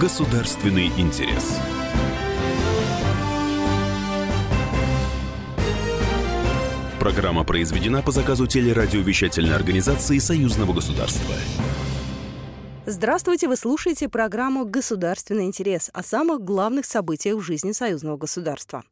Государственный интерес. Программа произведена по заказу телерадиовещательной организации Союзного государства. Здравствуйте, вы слушаете программу «Государственный интерес» о самых главных событиях в жизни союзного государства.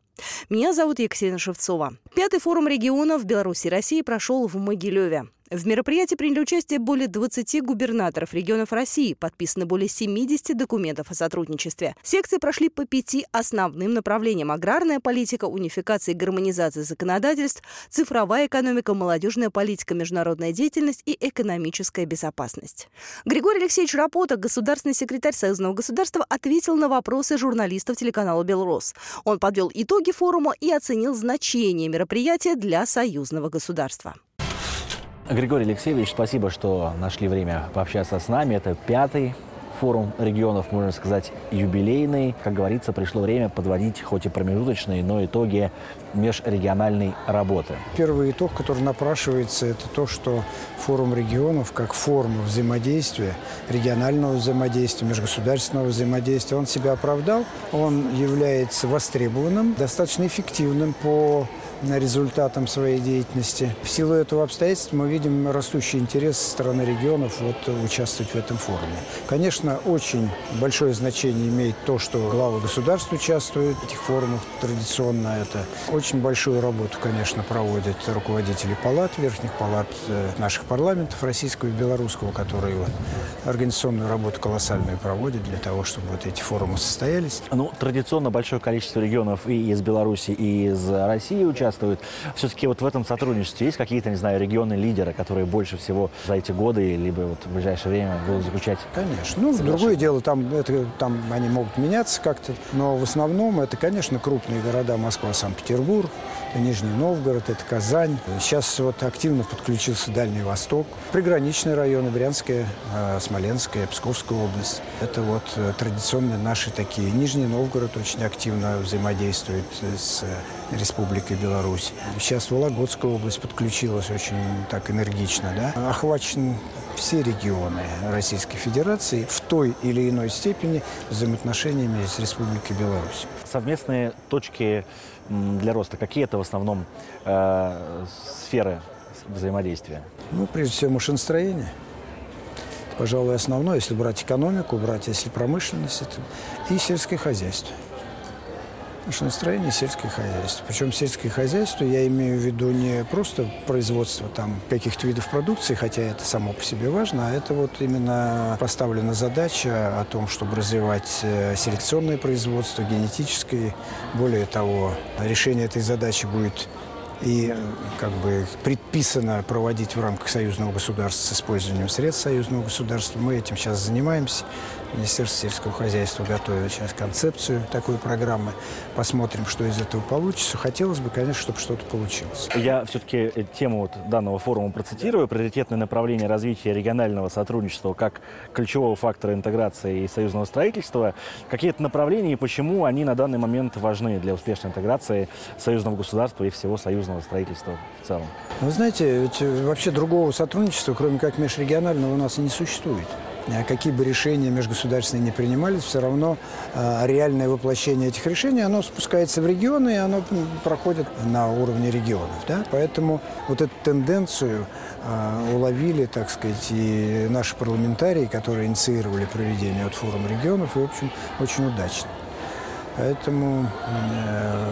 Меня зовут Екатерина Шевцова. Пятый форум регионов Беларуси и России прошел в Могилеве. В мероприятии приняли участие более 20 губернаторов регионов России, подписаны более 70 документов о сотрудничестве. Секции прошли по пяти основным направлениям – аграрная политика, унификация и гармонизация законодательств, цифровая экономика, молодежная политика, международная деятельность и экономическая безопасность. Григорий Алексеевич Рапота, государственный секретарь Союзного государства, ответил на вопросы журналистов телеканала «Белрос». Он подвел итоги форума и оценил значение мероприятия для союзного государства. Григорий Алексеевич, спасибо, что нашли время пообщаться с нами. Это пятый форум регионов, можно сказать, юбилейный. Как говорится, пришло время подводить хоть и промежуточные, но итоги межрегиональной работы. Первый итог, который напрашивается, это то, что форум регионов как форма взаимодействия, регионального взаимодействия, межгосударственного взаимодействия, он себя оправдал, он является востребованным, достаточно эффективным по результатом своей деятельности. В силу этого обстоятельства мы видим растущий интерес со стороны регионов вот, участвовать в этом форуме. Конечно, очень большое значение имеет то, что главы государств участвуют в этих форумах. Традиционно это очень большую работу, конечно, проводят руководители палат, верхних палат э, наших парламентов, российского и белорусского, которые организационную работу колоссальную проводят для того, чтобы вот эти форумы состоялись. Ну, традиционно большое количество регионов и из Беларуси, и из России участвуют. Все-таки вот в этом сотрудничестве есть какие-то, не знаю, регионы лидеры, которые больше всего за эти годы, либо вот в ближайшее время будут заключать? Конечно. Ну, другое дело, там, это, там они могут меняться как-то, но в основном это, конечно, крупные города Москва, Санкт-Петербург, Нижний Новгород, это Казань. Сейчас вот активно подключился Дальний Восток, приграничные районы, Брянская, э, Смоленская, Псковская область. Это вот э, традиционные наши такие. Нижний Новгород очень активно взаимодействует с Республикой Беларусь. Сейчас Вологодская область подключилась очень так энергично. Да? Охвачен все регионы Российской Федерации в той или иной степени взаимоотношениями с Республикой Беларусь. Совместные точки для роста, какие это в основном э, сферы взаимодействия? Ну, прежде всего, машиностроение. Пожалуй, основное, если брать экономику, брать, если промышленность, это и сельское хозяйство машиностроение и сельское хозяйство. Причем сельское хозяйство я имею в виду не просто производство там каких-то видов продукции, хотя это само по себе важно, а это вот именно поставлена задача о том, чтобы развивать э, селекционное производство, генетическое. Более того, решение этой задачи будет и как бы предписано проводить в рамках союзного государства с использованием средств союзного государства. Мы этим сейчас занимаемся. Министерство сельского хозяйства готовит сейчас концепцию такой программы. Посмотрим, что из этого получится. Хотелось бы, конечно, чтобы что-то получилось. Я все-таки тему вот данного форума процитирую. Приоритетное направление развития регионального сотрудничества как ключевого фактора интеграции и союзного строительства. Какие-то направления и почему они на данный момент важны для успешной интеграции союзного государства и всего союзного строительства в целом? Вы знаете, ведь вообще другого сотрудничества, кроме как межрегионального, у нас и не существует. А какие бы решения межгосударственные не принимались, все равно э, реальное воплощение этих решений, оно спускается в регионы, и оно проходит на уровне регионов. Да? Поэтому вот эту тенденцию э, уловили, так сказать, и наши парламентарии, которые инициировали проведение от форума регионов, и, в общем, очень удачно. Поэтому э,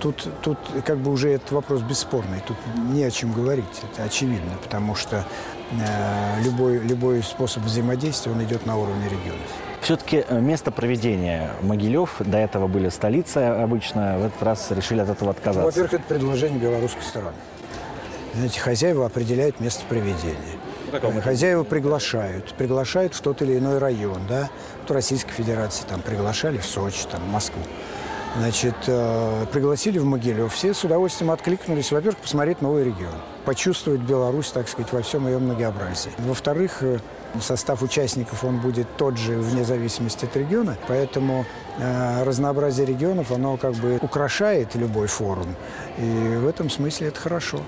тут, тут как бы уже этот вопрос бесспорный, тут не о чем говорить, это очевидно, потому что э, любой, любой способ взаимодействия, он идет на уровне регионов. Все-таки э, место проведения Могилев, до этого были столица обычно, в этот раз решили от этого отказаться. Во-первых, это предложение белорусской стороны. Знаете, хозяева определяют место проведения. Ну, Хозяева приглашают, приглашают в тот или иной район, да. Вот Российской Федерации там приглашали в Сочи, там, в Москву. Значит, э, пригласили в Могилев. Все с удовольствием откликнулись. Во-первых, посмотреть новый регион. Почувствовать Беларусь, так сказать, во всем ее многообразии. Во-вторых, э, состав участников, он будет тот же вне зависимости от региона. Поэтому э, разнообразие регионов, оно как бы украшает любой форум. И в этом смысле это хорошо.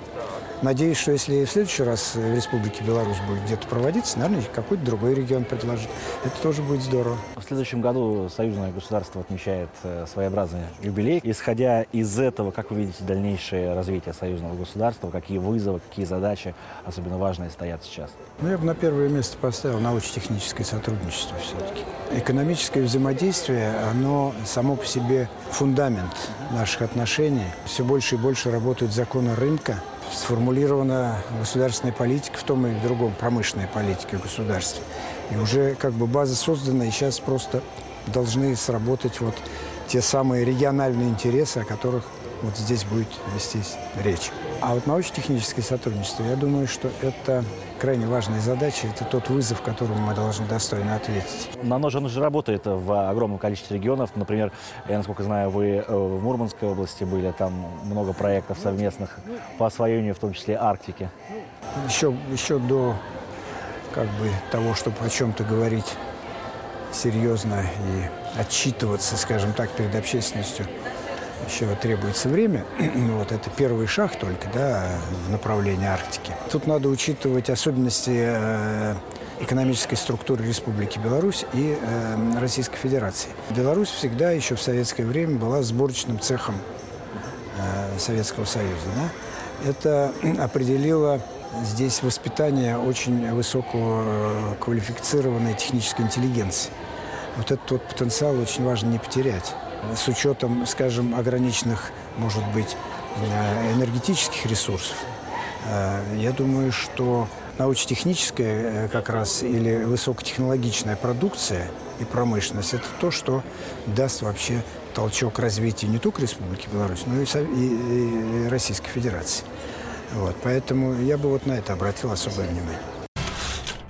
Надеюсь, что если в следующий раз в Республике Беларусь будет где-то проводиться, наверное, какой-то другой регион предложит. Это тоже будет здорово. В следующем году союзное государство отмечает э, своеобразный юбилей. Исходя из этого, как вы видите дальнейшее развитие союзного государства, какие вызовы, какие задачи особенно важные стоят сейчас? Ну, я бы на первое место поставил научно-техническое сотрудничество все-таки. Экономическое взаимодействие, оно само по себе фундамент наших отношений. Все больше и больше работают законы рынка, сформулирована государственная политика в том или другом, промышленной политике государства. И уже как бы база создана, и сейчас просто должны сработать вот те самые региональные интересы, о которых вот здесь будет вестись речь. А вот научно-техническое сотрудничество, я думаю, что это крайне важная задача, это тот вызов, которому мы должны достойно ответить. Но оно же, оно же работает в огромном количестве регионов. Например, я, насколько знаю, вы э, в Мурманской области были, там много проектов совместных по освоению, в том числе Арктики. Еще, еще до как бы, того, чтобы о чем-то говорить серьезно и отчитываться, скажем так, перед общественностью, еще требуется время. вот это первый шаг только, да, в направлении Арктики. Тут надо учитывать особенности э, экономической структуры Республики Беларусь и э, Российской Федерации. Беларусь всегда еще в советское время была сборочным цехом э, Советского Союза. Да? Это определило здесь воспитание очень высокого э, квалифицированной технической интеллигенции. Вот этот вот потенциал очень важно не потерять с учетом, скажем, ограниченных, может быть, э, энергетических ресурсов, э, я думаю, что научно-техническая э, как раз или высокотехнологичная продукция и промышленность – это то, что даст вообще толчок развитию не только Республики Беларусь, но и, и, и Российской Федерации. Вот, поэтому я бы вот на это обратил особое внимание.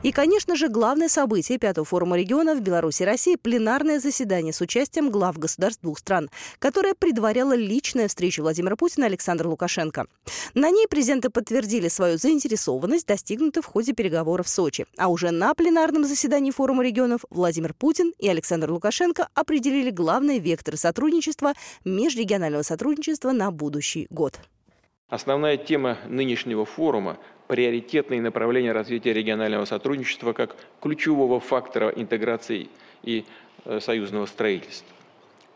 И, конечно же, главное событие Пятого форума регионов Беларуси и России – пленарное заседание с участием глав государств двух стран, которое предваряло личная встреча Владимира Путина и Александра Лукашенко. На ней президенты подтвердили свою заинтересованность, достигнутую в ходе переговоров в Сочи. А уже на пленарном заседании форума регионов Владимир Путин и Александр Лукашенко определили главные векторы сотрудничества, межрегионального сотрудничества на будущий год. Основная тема нынешнего форума приоритетные направления развития регионального сотрудничества как ключевого фактора интеграции и э, союзного строительства.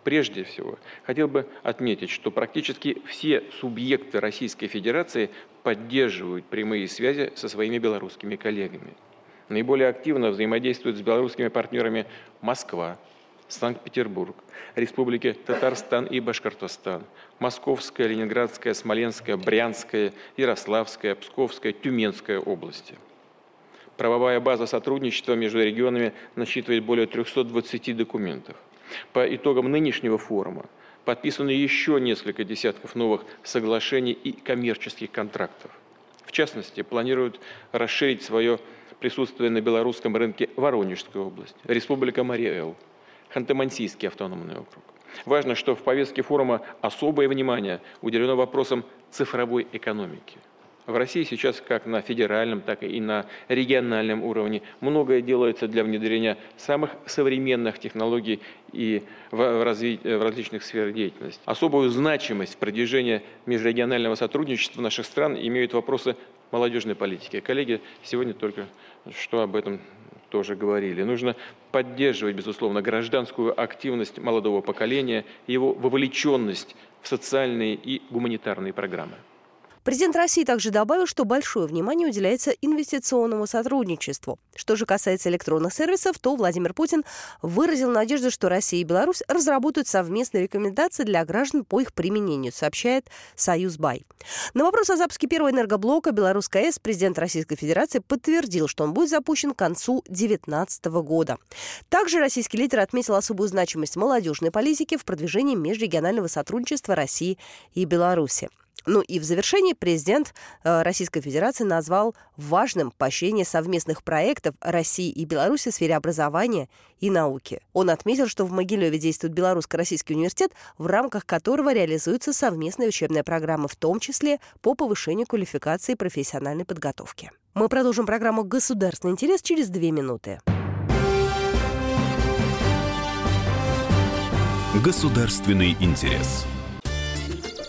Прежде всего, хотел бы отметить, что практически все субъекты Российской Федерации поддерживают прямые связи со своими белорусскими коллегами. Наиболее активно взаимодействуют с белорусскими партнерами Москва, Санкт-Петербург, Республики Татарстан и Башкортостан, Московская, Ленинградская, Смоленская, Брянская, Ярославская, Псковская, Тюменская области. Правовая база сотрудничества между регионами насчитывает более 320 документов. По итогам нынешнего форума подписано еще несколько десятков новых соглашений и коммерческих контрактов. В частности, планируют расширить свое присутствие на белорусском рынке Воронежская область, Республика Мария-Эл, Ханты-Мансийский автономный округ. Важно, что в повестке форума особое внимание уделено вопросам цифровой экономики. В России сейчас как на федеральном, так и на региональном уровне многое делается для внедрения самых современных технологий и в, разви... в различных сферах деятельности. Особую значимость продвижения межрегионального сотрудничества наших стран имеют вопросы молодежной политики. Коллеги сегодня только что об этом тоже говорили. Нужно поддерживать, безусловно, гражданскую активность молодого поколения, его вовлеченность в социальные и гуманитарные программы. Президент России также добавил, что большое внимание уделяется инвестиционному сотрудничеству. Что же касается электронных сервисов, то Владимир Путин выразил надежду, что Россия и Беларусь разработают совместные рекомендации для граждан по их применению, сообщает Союз Бай. На вопрос о запуске первого энергоблока Белорусской АЭС президент Российской Федерации подтвердил, что он будет запущен к концу 2019 года. Также российский лидер отметил особую значимость молодежной политики в продвижении межрегионального сотрудничества России и Беларуси. Ну и в завершении президент э, Российской Федерации назвал важным поощрение совместных проектов России и Беларуси в сфере образования и науки. Он отметил, что в Могилеве действует Белорусско-Российский университет, в рамках которого реализуется совместная учебная программа, в том числе по повышению квалификации и профессиональной подготовки. Мы продолжим программу «Государственный интерес» через две минуты. Государственный интерес.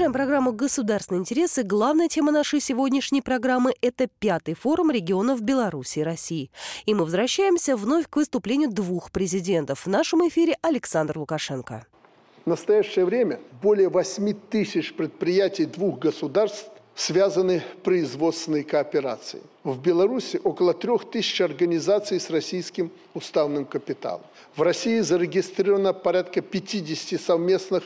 Продолжаем программу «Государственные интересы». Главная тема нашей сегодняшней программы – это пятый форум регионов Беларуси и России. И мы возвращаемся вновь к выступлению двух президентов. В нашем эфире Александр Лукашенко. В настоящее время более 8 тысяч предприятий двух государств связаны производственной кооперацией. В Беларуси около трех тысяч организаций с российским уставным капиталом. В России зарегистрировано порядка 50 совместных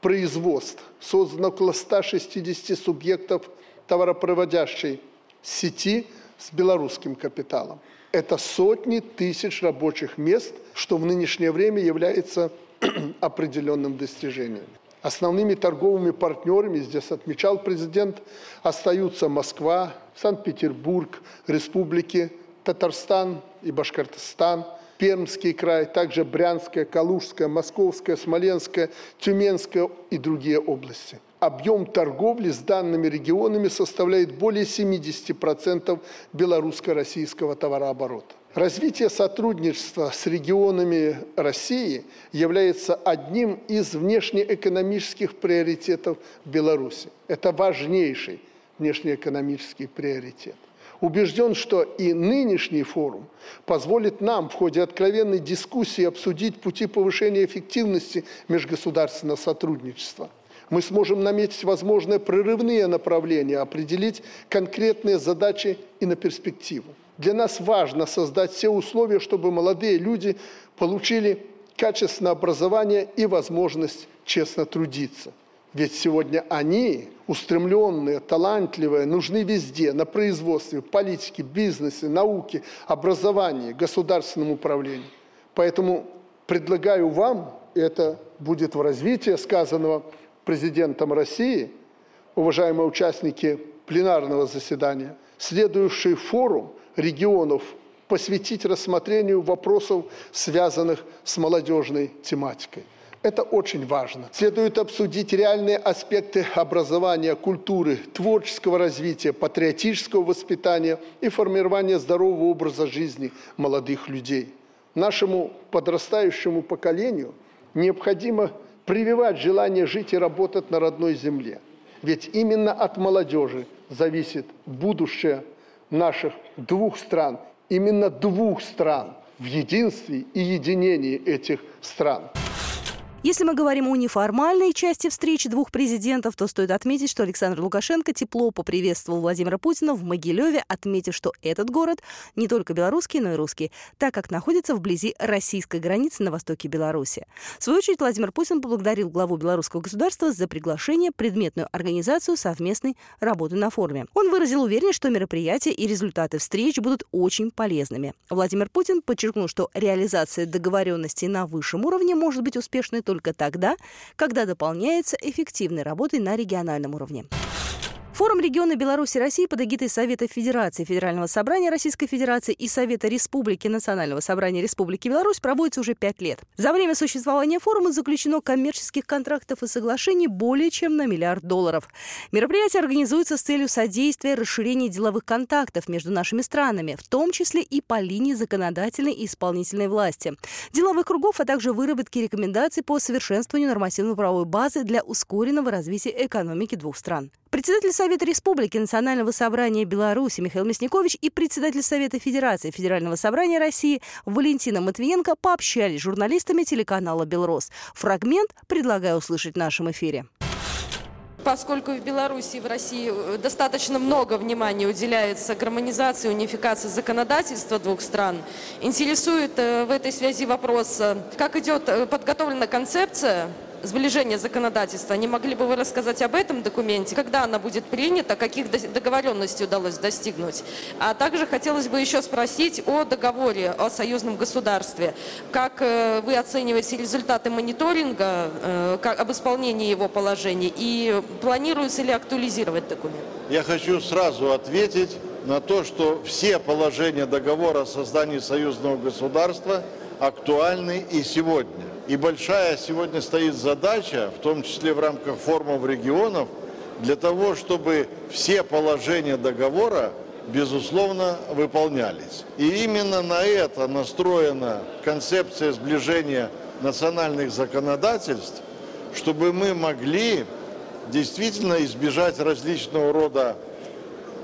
производств. Создано около 160 субъектов товаропроводящей сети с белорусским капиталом. Это сотни тысяч рабочих мест, что в нынешнее время является определенным достижением. Основными торговыми партнерами, здесь отмечал президент, остаются Москва, Санкт-Петербург, республики Татарстан и Башкортостан – Пермский край, также Брянская, Калужская, Московская, Смоленская, Тюменская и другие области. Объем торговли с данными регионами составляет более 70% белорусско-российского товарооборота. Развитие сотрудничества с регионами России является одним из внешнеэкономических приоритетов Беларуси. Это важнейший внешнеэкономический приоритет. Убежден, что и нынешний форум позволит нам в ходе откровенной дискуссии обсудить пути повышения эффективности межгосударственного сотрудничества. Мы сможем наметить возможные прорывные направления, определить конкретные задачи и на перспективу. Для нас важно создать все условия, чтобы молодые люди получили качественное образование и возможность честно трудиться. Ведь сегодня они, устремленные, талантливые, нужны везде, на производстве, политике, бизнесе, науке, образовании, государственном управлении. Поэтому предлагаю вам, это будет в развитии сказанного президентом России, уважаемые участники пленарного заседания, следующий форум регионов посвятить рассмотрению вопросов, связанных с молодежной тематикой. Это очень важно. Следует обсудить реальные аспекты образования, культуры, творческого развития, патриотического воспитания и формирования здорового образа жизни молодых людей. Нашему подрастающему поколению необходимо прививать желание жить и работать на родной земле. Ведь именно от молодежи зависит будущее наших двух стран, именно двух стран в единстве и единении этих стран. Если мы говорим о неформальной части встречи двух президентов, то стоит отметить, что Александр Лукашенко тепло поприветствовал Владимира Путина в Могилеве, отметив, что этот город не только белорусский, но и русский, так как находится вблизи российской границы на востоке Беларуси. В свою очередь Владимир Путин поблагодарил главу белорусского государства за приглашение предметную организацию совместной работы на форуме. Он выразил уверенность, что мероприятия и результаты встреч будут очень полезными. Владимир Путин подчеркнул, что реализация договоренностей на высшем уровне может быть успешной только тогда, когда дополняется эффективной работой на региональном уровне. Форум региона Беларуси и России под эгидой Совета Федерации Федерального собрания Российской Федерации и Совета Республики Национального собрания Республики Беларусь проводится уже пять лет. За время существования форума заключено коммерческих контрактов и соглашений более чем на миллиард долларов. Мероприятие организуется с целью содействия расширения деловых контактов между нашими странами, в том числе и по линии законодательной и исполнительной власти, деловых кругов, а также выработки рекомендаций по совершенствованию нормативно-правовой базы для ускоренного развития экономики двух стран. Председатель Совета Республики Национального собрания Беларуси Михаил Мясникович и председатель Совета Федерации Федерального собрания России Валентина Матвиенко пообщались с журналистами телеканала «Белрос». Фрагмент предлагаю услышать в нашем эфире. поскольку в Беларуси и в России э, достаточно много внимания уделяется гармонизации, унификации законодательства двух стран, интересует э, в этой связи вопрос, как идет подготовлена концепция сближения законодательства. Не могли бы вы рассказать об этом документе? Когда она будет принята? Каких договоренностей удалось достигнуть? А также хотелось бы еще спросить о договоре о союзном государстве. Как э, вы оцениваете результаты мониторинга э, об исполнении его положений? И планируется ли актуализировать документ? Я хочу сразу ответить на то, что все положения договора о создании союзного государства актуальны и сегодня. И большая сегодня стоит задача, в том числе в рамках форумов регионов, для того, чтобы все положения договора, безусловно, выполнялись. И именно на это настроена концепция сближения национальных законодательств, чтобы мы могли действительно избежать различного рода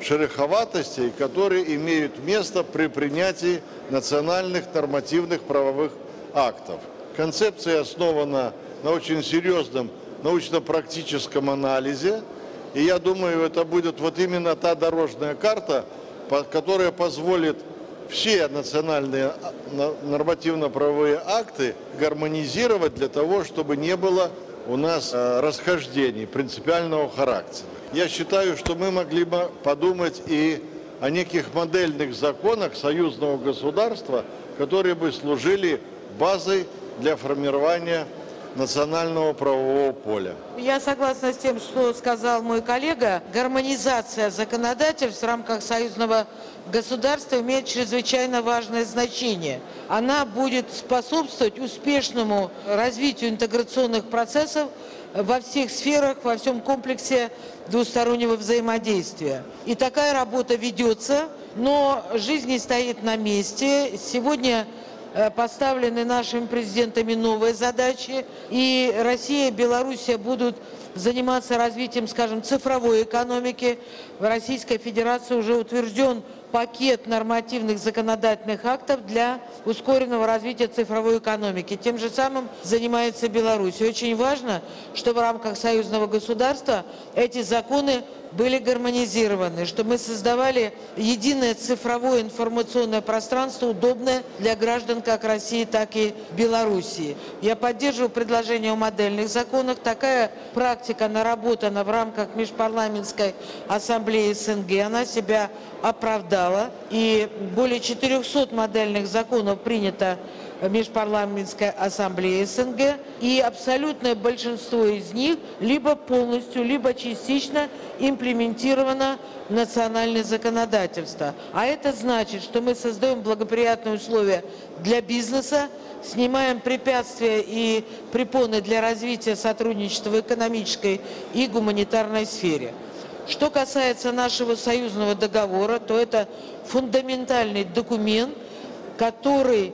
шероховатостей, которые имеют место при принятии национальных нормативных правовых актов. Концепция основана на очень серьезном научно-практическом анализе. И я думаю, это будет вот именно та дорожная карта, которая позволит все национальные а, нормативно-правовые акты гармонизировать для того, чтобы не было у нас э, расхождений принципиального характера. Я считаю, что мы могли бы подумать и о неких модельных законах союзного государства, которые бы служили базой для формирования национального правового поля. Я согласна с тем, что сказал мой коллега. Гармонизация законодательств в рамках союзного государства имеет чрезвычайно важное значение. Она будет способствовать успешному развитию интеграционных процессов во всех сферах, во всем комплексе двустороннего взаимодействия. И такая работа ведется, но жизнь не стоит на месте. Сегодня поставлены нашими президентами новые задачи, и Россия и Белоруссия будут заниматься развитием, скажем, цифровой экономики. В Российской Федерации уже утвержден пакет нормативных законодательных актов для ускоренного развития цифровой экономики. Тем же самым занимается Беларусь. И очень важно, что в рамках союзного государства эти законы были гармонизированы, что мы создавали единое цифровое информационное пространство, удобное для граждан как России, так и Белоруссии. Я поддерживаю предложение о модельных законах. Такая практика наработана в рамках Межпарламентской ассамблеи СНГ. Она себя оправдала. И более 400 модельных законов принято Межпарламентской ассамблеи СНГ, и абсолютное большинство из них либо полностью, либо частично имплементировано в национальное законодательство. А это значит, что мы создаем благоприятные условия для бизнеса, снимаем препятствия и препоны для развития сотрудничества в экономической и гуманитарной сфере. Что касается нашего союзного договора, то это фундаментальный документ, который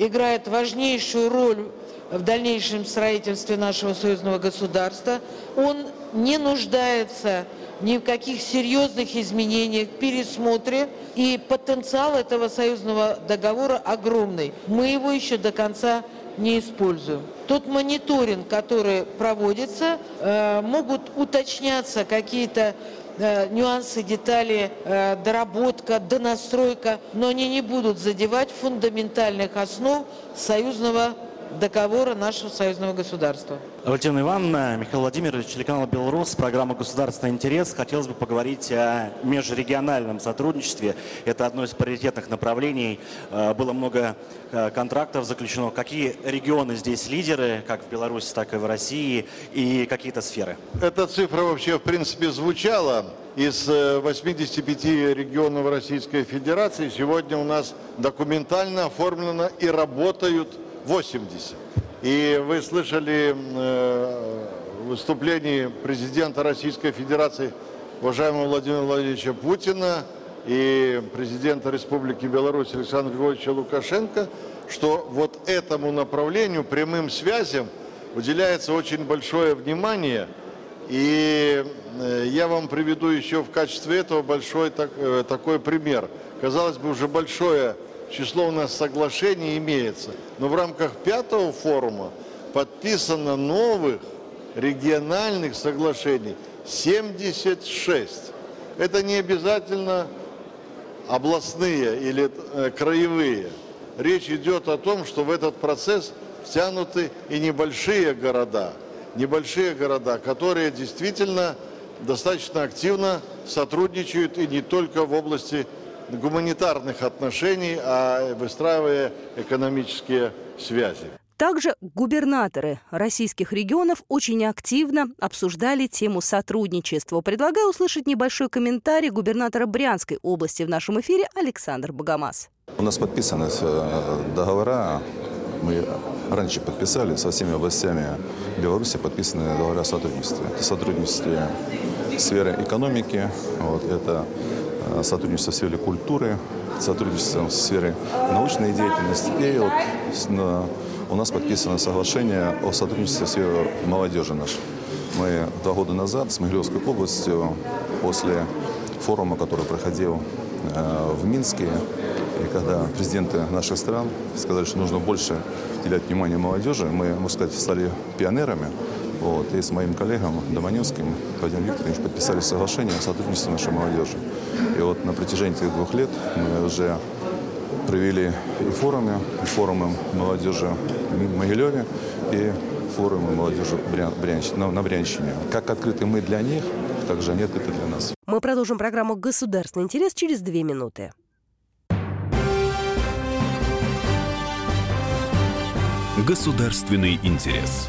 играет важнейшую роль в дальнейшем строительстве нашего союзного государства. Он не нуждается ни в каких серьезных изменениях, пересмотре, и потенциал этого союзного договора огромный. Мы его еще до конца не используем. Тот мониторинг, который проводится, э, могут уточняться какие-то э, нюансы, детали, э, доработка, донастройка, но они не будут задевать фундаментальных основ союзного договора нашего союзного государства. Валентина Ивановна, Михаил Владимирович, телеканал «Белрос», программа «Государственный интерес». Хотелось бы поговорить о межрегиональном сотрудничестве. Это одно из приоритетных направлений. Э, было много э, контрактов заключено. Какие регионы здесь лидеры, как в Беларуси, так и в России, и какие-то сферы? Эта цифра вообще, в принципе, звучала. Из 85 э, регионов Российской Федерации сегодня у нас документально оформлено и работают 80. И вы слышали э, выступление президента Российской Федерации, уважаемого Владимира Владимировича Путина и президента Республики Беларусь Александра Григорьевича Лукашенко, что вот этому направлению, прямым связям, уделяется очень большое внимание. И э, я вам приведу еще в качестве этого большой так, э, такой пример. Казалось бы, уже большое число у нас соглашений имеется. Но в рамках пятого форума подписано новых региональных соглашений 76. Это не обязательно областные или э, краевые. Речь идет о том, что в этот процесс втянуты и небольшие города, небольшие города, которые действительно достаточно активно сотрудничают и не только в области гуманитарных отношений, а выстраивая экономические связи. Также губернаторы российских регионов очень активно обсуждали тему сотрудничества. Предлагаю услышать небольшой комментарий губернатора Брянской области в нашем эфире Александр Богомаз. У нас подписаны э, договора, мы раньше подписали со всеми областями Беларуси подписаны договора о сотрудничестве. Это сотрудничество в сфере экономики, вот, это сотрудничество в сфере культуры, сотрудничество в сфере научной деятельности и вот у нас подписано соглашение о сотрудничестве в сфере молодежи нашей. Мы два года назад с Могилевской областью после форума, который проходил э, в Минске, и когда президенты наших стран сказали, что нужно больше уделять внимание молодежи, мы, можно сказать, стали пионерами. Вот, и с моим коллегом Доманевским, Владимиром Викторовичем, подписали соглашение о сотрудничестве нашей молодежи. И вот на протяжении этих двух лет мы уже провели и форумы, и форумы молодежи в Могилеве, и форумы молодежи на, на Брянщине. Как открыты мы для них, так же они открыты для нас. Мы продолжим программу «Государственный интерес» через две минуты. Государственный интерес.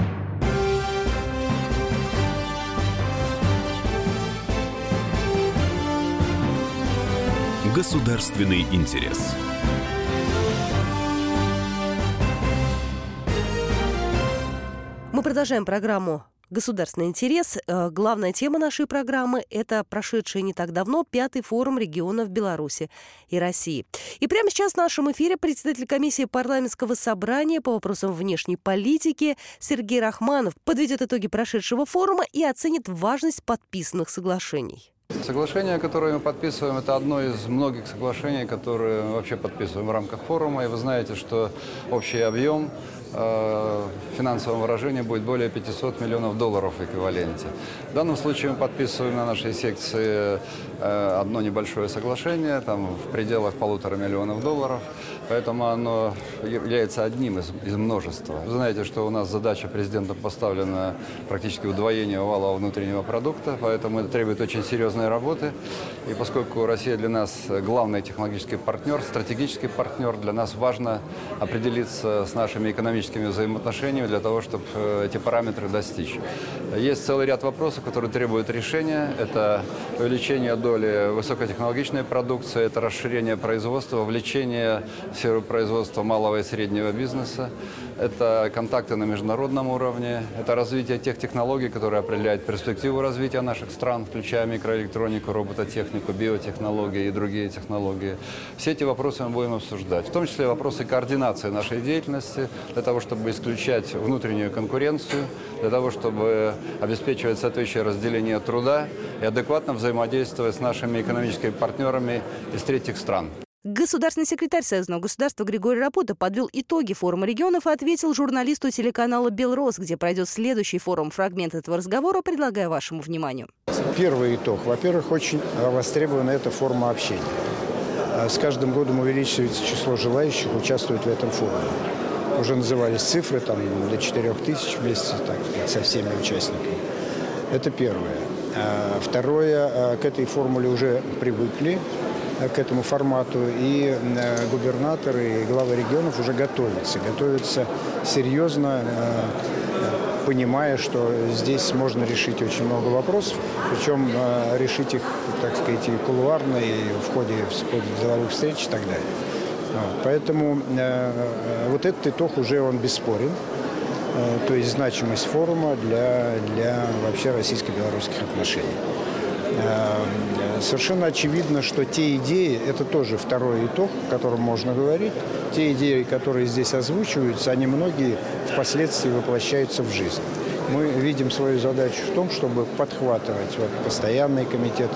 Государственный интерес. Мы продолжаем программу государственный интерес. Э, главная тема нашей программы – это прошедший не так давно пятый форум регионов Беларуси и России. И прямо сейчас в нашем эфире председатель комиссии парламентского собрания по вопросам внешней политики Сергей Рахманов подведет итоги прошедшего форума и оценит важность подписанных соглашений. Соглашение, которое мы подписываем, это одно из многих соглашений, которые мы вообще подписываем в рамках форума. И вы знаете, что общий объем финансовом выражении будет более 500 миллионов долларов в эквиваленте. В данном случае мы подписываем на нашей секции э, одно небольшое соглашение, там в пределах полутора миллионов долларов, поэтому оно является одним из, из множества. Вы знаете, что у нас задача президентом поставлена практически удвоение валового внутреннего продукта, поэтому это требует очень серьезной работы. И поскольку Россия для нас главный технологический партнер, стратегический партнер, для нас важно определиться с нашими экономическими взаимоотношениями для того, чтобы э, эти параметры достичь. Есть целый ряд вопросов, которые требуют решения. Это увеличение доли высокотехнологичной продукции, это расширение производства, вовлечение в сферу производства малого и среднего бизнеса, это контакты на международном уровне, это развитие тех технологий, которые определяют перспективу развития наших стран, включая микроэлектронику, робототехнику, биотехнологии и другие технологии. Все эти вопросы мы будем обсуждать, в том числе вопросы координации нашей деятельности, для того, чтобы исключать внутреннюю конкуренцию, для того, чтобы обеспечивать соответствующее разделение труда и адекватно взаимодействовать с нашими экономическими партнерами из третьих стран. Государственный секретарь Союзного государства Григорий Рапота подвел итоги форума регионов и ответил журналисту телеканала «Белрос», где пройдет следующий форум. Фрагмент этого разговора предлагаю вашему вниманию. Первый итог. Во-первых, очень востребована эта форма общения. С каждым годом увеличивается число желающих участвовать в этом форуме. Уже назывались цифры там, до 4 тысяч вместе так, со всеми участниками. Это первое. А второе, а, к этой формуле уже привыкли, а, к этому формату, и губернаторы и главы регионов уже готовятся. Готовятся серьезно, понимая, что здесь можно решить очень много вопросов, причем решить их, так сказать, и кулуарно, и в ходе, в ходе деловых встреч и так далее. Поэтому э, вот этот итог уже он бесспорен. то есть значимость форума для, для вообще российско-белорусских отношений. Совершенно очевидно, что те идеи, это тоже второй итог, о котором можно говорить, те идеи, которые здесь озвучиваются, они многие впоследствии воплощаются в жизнь. Мы видим свою задачу в том, чтобы подхватывать вот, постоянный комитет,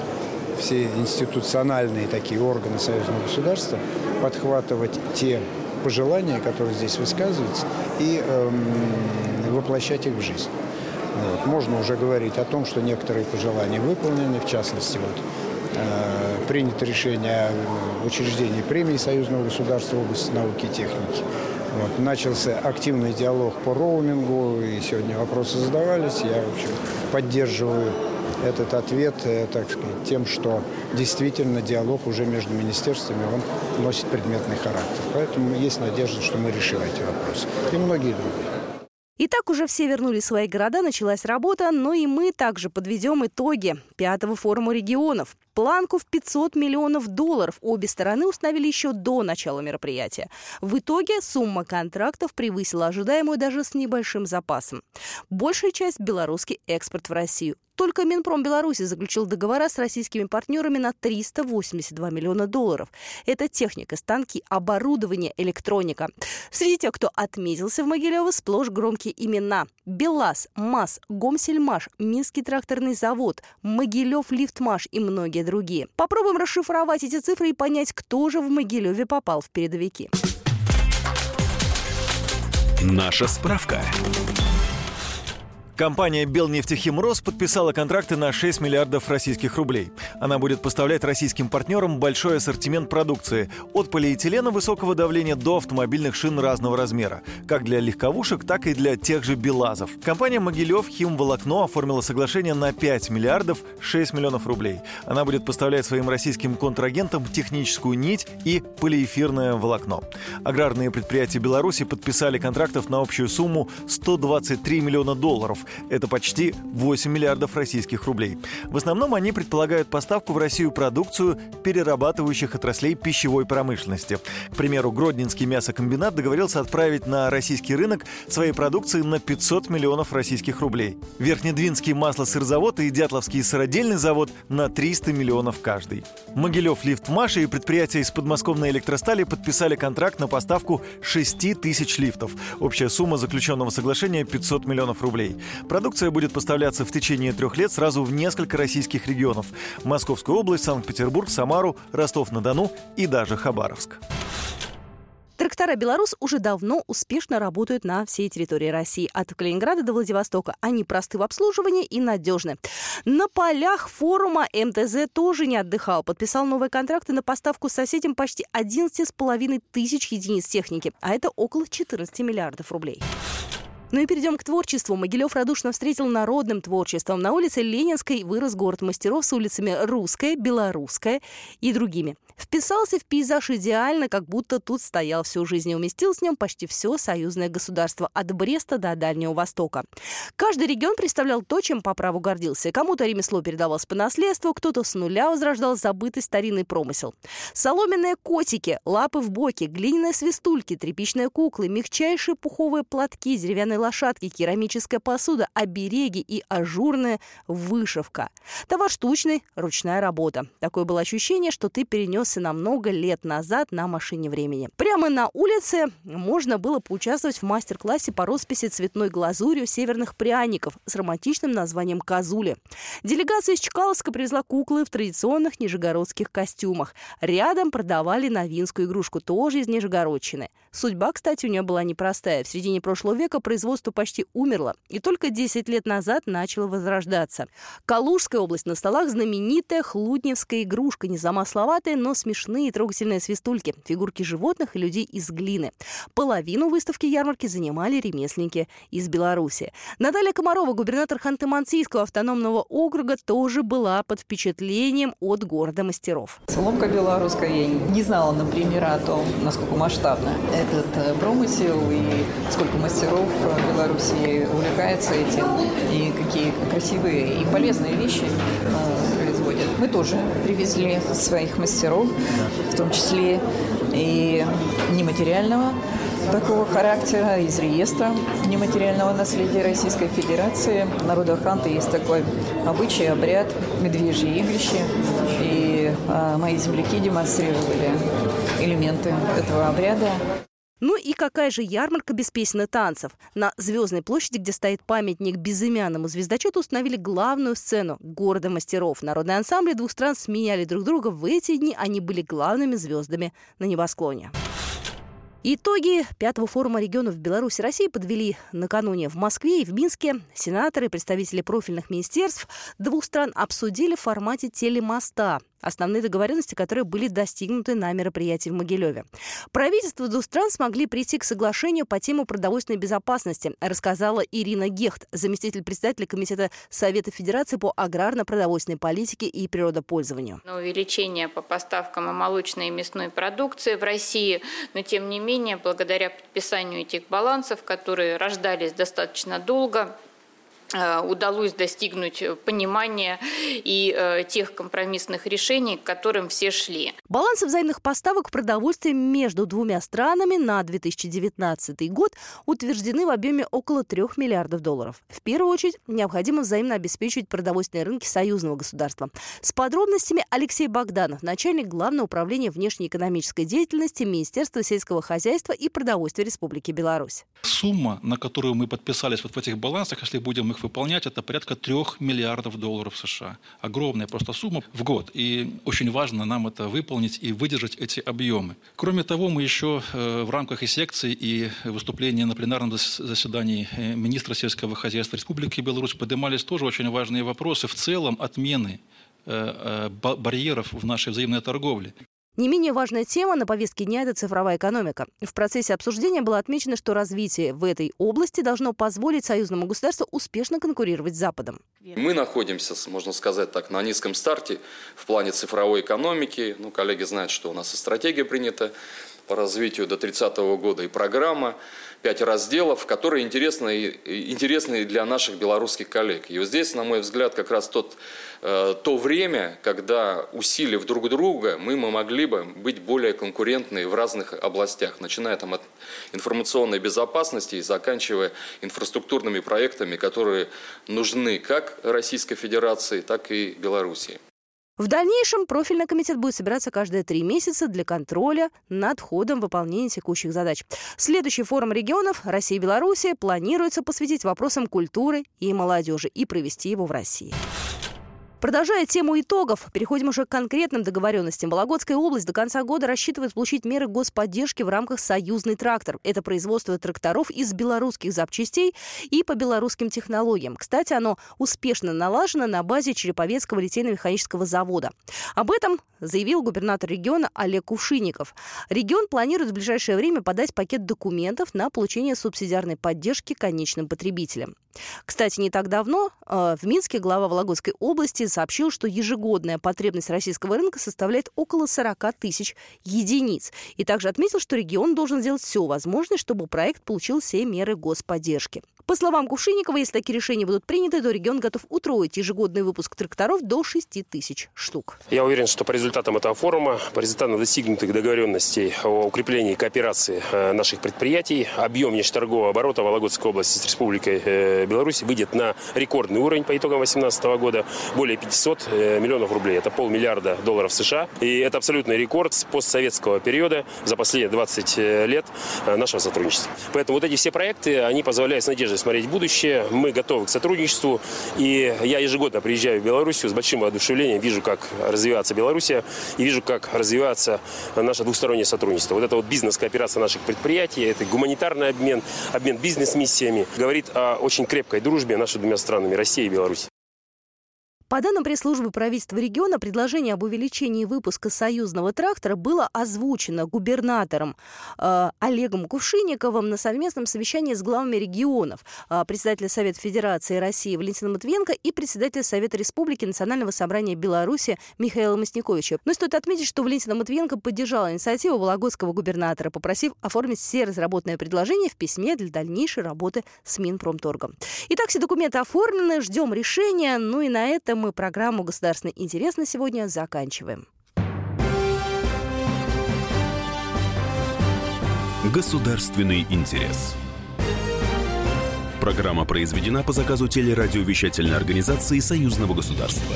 все институциональные такие органы союзного государства, подхватывать те пожелания, которые здесь высказываются, и эм, воплощать их в жизнь. Вот. Можно уже говорить о том, что некоторые пожелания выполнены, в частности, вот, принято решение о учреждении премии союзного государства в области науки и техники. Вот. Начался активный диалог по роумингу, и сегодня вопросы задавались. Я, в общем, поддерживаю этот ответ, э, так сказать, тем, что действительно диалог уже между министерствами, он носит предметный характер. Поэтому есть надежда, что мы решим эти вопросы. И многие другие. Итак, уже все вернули свои города, началась работа, но и мы также подведем итоги пятого форума регионов. Планку в 500 миллионов долларов обе стороны установили еще до начала мероприятия. В итоге сумма контрактов превысила ожидаемую даже с небольшим запасом. Большая часть – белорусский экспорт в Россию. Только Минпром Беларуси заключил договора с российскими партнерами на 382 миллиона долларов. Это техника, станки, оборудование, электроника. Среди тех, кто отметился в Могилево, сплошь громкие имена. БелАЗ, МАЗ, Гомсельмаш, Минский тракторный завод, Могилев Лифтмаш и многие другие. Попробуем расшифровать эти цифры и понять, кто же в Могилеве попал в передовики. Наша справка. Компания «Белнефтехимрос» подписала контракты на 6 миллиардов российских рублей. Она будет поставлять российским партнерам большой ассортимент продукции – от полиэтилена высокого давления до автомобильных шин разного размера, как для легковушек, так и для тех же «БелАЗов». Компания «Могилев Химволокно» оформила соглашение на 5 миллиардов 6 миллионов рублей. Она будет поставлять своим российским контрагентам техническую нить и полиэфирное волокно. Аграрные предприятия Беларуси подписали контрактов на общую сумму 123 миллиона долларов, это почти 8 миллиардов российских рублей. В основном они предполагают поставку в Россию продукцию перерабатывающих отраслей пищевой промышленности. К примеру, Гродненский мясокомбинат договорился отправить на российский рынок своей продукции на 500 миллионов российских рублей. Верхнедвинский маслосырзавод и Дятловский сыродельный завод на 300 миллионов каждый. Могилев Лифтмаш и предприятия из подмосковной электростали подписали контракт на поставку 6 тысяч лифтов. Общая сумма заключенного соглашения 500 миллионов рублей. Продукция будет поставляться в течение трех лет сразу в несколько российских регионов. Московскую область, Санкт-Петербург, Самару, Ростов-на-Дону и даже Хабаровск. Трактора «Беларусь» уже давно успешно работают на всей территории России. От Калининграда до Владивостока они просты в обслуживании и надежны. На полях форума МТЗ тоже не отдыхал. Подписал новые контракты на поставку соседям почти 11,5 тысяч единиц техники, а это около 14 миллиардов рублей. Ну и перейдем к творчеству. Могилев радушно встретил народным творчеством. На улице Ленинской вырос город мастеров с улицами Русская, Белорусская и другими. Вписался в пейзаж идеально, как будто тут стоял всю жизнь и уместил с ним почти все союзное государство от Бреста до Дальнего Востока. Каждый регион представлял то, чем по праву гордился. Кому-то ремесло передавалось по наследству, кто-то с нуля возрождал забытый старинный промысел. Соломенные котики, лапы в боке, глиняные свистульки, тряпичные куклы, мягчайшие пуховые платки, деревянные лошадки, керамическая посуда, обереги и ажурная вышивка. Товар штучный, ручная работа. Такое было ощущение, что ты перенес перенесся на много лет назад на машине времени. Прямо на улице можно было поучаствовать в мастер-классе по росписи цветной глазурью северных пряников с романтичным названием «Козули». Делегация из Чкаловска привезла куклы в традиционных нижегородских костюмах. Рядом продавали новинскую игрушку, тоже из Нижегородчины. Судьба, кстати, у нее была непростая. В середине прошлого века производство почти умерло, и только 10 лет назад начало возрождаться. Калужская область на столах знаменитая хлудневская игрушка, незамысловатая, но смешные и трогательные свистульки, фигурки животных и людей из глины. Половину выставки ярмарки занимали ремесленники из Беларуси. Наталья Комарова, губернатор Ханты-Мансийского автономного округа, тоже была под впечатлением от города мастеров. Соломка белорусская, я не знала, например, о том, насколько масштабно этот э, промысел и сколько мастеров в Беларуси увлекается этим, и какие красивые и полезные вещи э, производят. Мы тоже привезли своих мастеров в том числе и нематериального такого характера из реестра нематериального наследия Российской Федерации. Народа Ханты есть такой обычай, обряд, медвежье игрище. И а, мои земляки демонстрировали элементы этого обряда. Ну и какая же ярмарка без песен и танцев? На Звездной площади, где стоит памятник безымянному звездочету, установили главную сцену города мастеров. Народные ансамбли двух стран сменяли друг друга. В эти дни они были главными звездами на небосклоне. Итоги пятого форума регионов Беларуси и России подвели накануне в Москве и в Минске. Сенаторы и представители профильных министерств двух стран обсудили в формате телемоста основные договоренности, которые были достигнуты на мероприятии в Могилеве. Правительства двух стран смогли прийти к соглашению по теме продовольственной безопасности, рассказала Ирина Гехт, заместитель председателя Комитета Совета Федерации по аграрно-продовольственной политике и природопользованию. На увеличение по поставкам и молочной и мясной продукции в России, но тем не менее, благодаря подписанию этих балансов, которые рождались достаточно долго, удалось достигнуть понимания и э, тех компромиссных решений, к которым все шли. Балансы взаимных поставок продовольствия между двумя странами на 2019 год утверждены в объеме около 3 миллиардов долларов. В первую очередь, необходимо взаимно обеспечивать продовольственные рынки союзного государства. С подробностями Алексей Богданов, начальник Главного управления внешнеэкономической деятельности Министерства сельского хозяйства и продовольствия Республики Беларусь. Сумма, на которую мы подписались вот в этих балансах, если будем их выполнять, это порядка трех миллиардов долларов США. Огромная просто сумма в год. И очень важно нам это выполнить и выдержать эти объемы. Кроме того, мы еще э, в рамках и секции, и выступления на пленарном заседании э, министра сельского хозяйства Республики Беларусь поднимались тоже очень важные вопросы в целом отмены э, барьеров в нашей взаимной торговле. Не менее важная тема на повестке дня – это цифровая экономика. В процессе обсуждения было отмечено, что развитие в этой области должно позволить союзному государству успешно конкурировать с Западом. Мы находимся, можно сказать так, на низком старте в плане цифровой экономики. Ну, коллеги знают, что у нас и стратегия принята по развитию до 30 года и программа, пять разделов, которые интересны, интересны для наших белорусских коллег. И вот здесь, на мой взгляд, как раз тот, э, то время, когда, усилив друг друга, мы могли бы быть более конкурентны в разных областях, начиная там, от информационной безопасности и заканчивая инфраструктурными проектами, которые нужны как Российской Федерации, так и Белоруссии. В дальнейшем профильный комитет будет собираться каждые три месяца для контроля над ходом выполнения текущих задач. Следующий форум регионов Россия и Беларусь планируется посвятить вопросам культуры и молодежи и провести его в России. Продолжая тему итогов, переходим уже к конкретным договоренностям. Вологодская область до конца года рассчитывает получить меры господдержки в рамках «Союзный трактор». Это производство тракторов из белорусских запчастей и по белорусским технологиям. Кстати, оно успешно налажено на базе Череповецкого литейно-механического завода. Об этом заявил губернатор региона Олег Кувшинников. Регион планирует в ближайшее время подать пакет документов на получение субсидиарной поддержки конечным потребителям. Кстати, не так давно э, в Минске глава Вологодской области сообщил, что ежегодная потребность российского рынка составляет около 40 тысяч единиц. И также отметил, что регион должен сделать все возможное, чтобы проект получил все меры господдержки. По словам Кувшинникова, если такие решения будут приняты, то регион готов утроить ежегодный выпуск тракторов до 6 тысяч штук. Я уверен, что по результатам этого форума, по результатам достигнутых договоренностей о укреплении кооперации э, наших предприятий, объем внешнеторгового оборота Вологодской области с Республикой э, Беларусь выйдет на рекордный уровень по итогам 2018 года, более 500 э, миллионов рублей. Это полмиллиарда долларов США. И это абсолютный рекорд с постсоветского периода за последние 20 лет нашего сотрудничества. Поэтому вот эти все проекты, они позволяют с надеждой смотреть будущее. Мы готовы к сотрудничеству. И я ежегодно приезжаю в Белоруссию с большим воодушевлением, вижу, как развивается Белоруссия и вижу, как развивается наше двухстороннее сотрудничество. Вот это вот бизнес-кооперация наших предприятий, это гуманитарный обмен, обмен бизнес-миссиями говорит о очень крепкой дружбе между двумя странами, Россией и Беларусью. По данным пресс-службы правительства региона, предложение об увеличении выпуска союзного трактора было озвучено губернатором э, Олегом Кувшинниковым на совместном совещании с главами регионов, э, председателя Совета Федерации России Валентина Матвиенко и председателя Совета Республики Национального собрания Беларуси Михаила Масниковича. Но стоит отметить, что Валентина Матвиенко поддержала инициативу вологодского губернатора, попросив оформить все разработанные предложения в письме для дальнейшей работы с Минпромторгом. Итак, все документы оформлены, ждем решения. Ну и на этом мы программу «Государственный интерес» на сегодня заканчиваем. Государственный интерес. Программа произведена по заказу телерадиовещательной организации Союзного государства.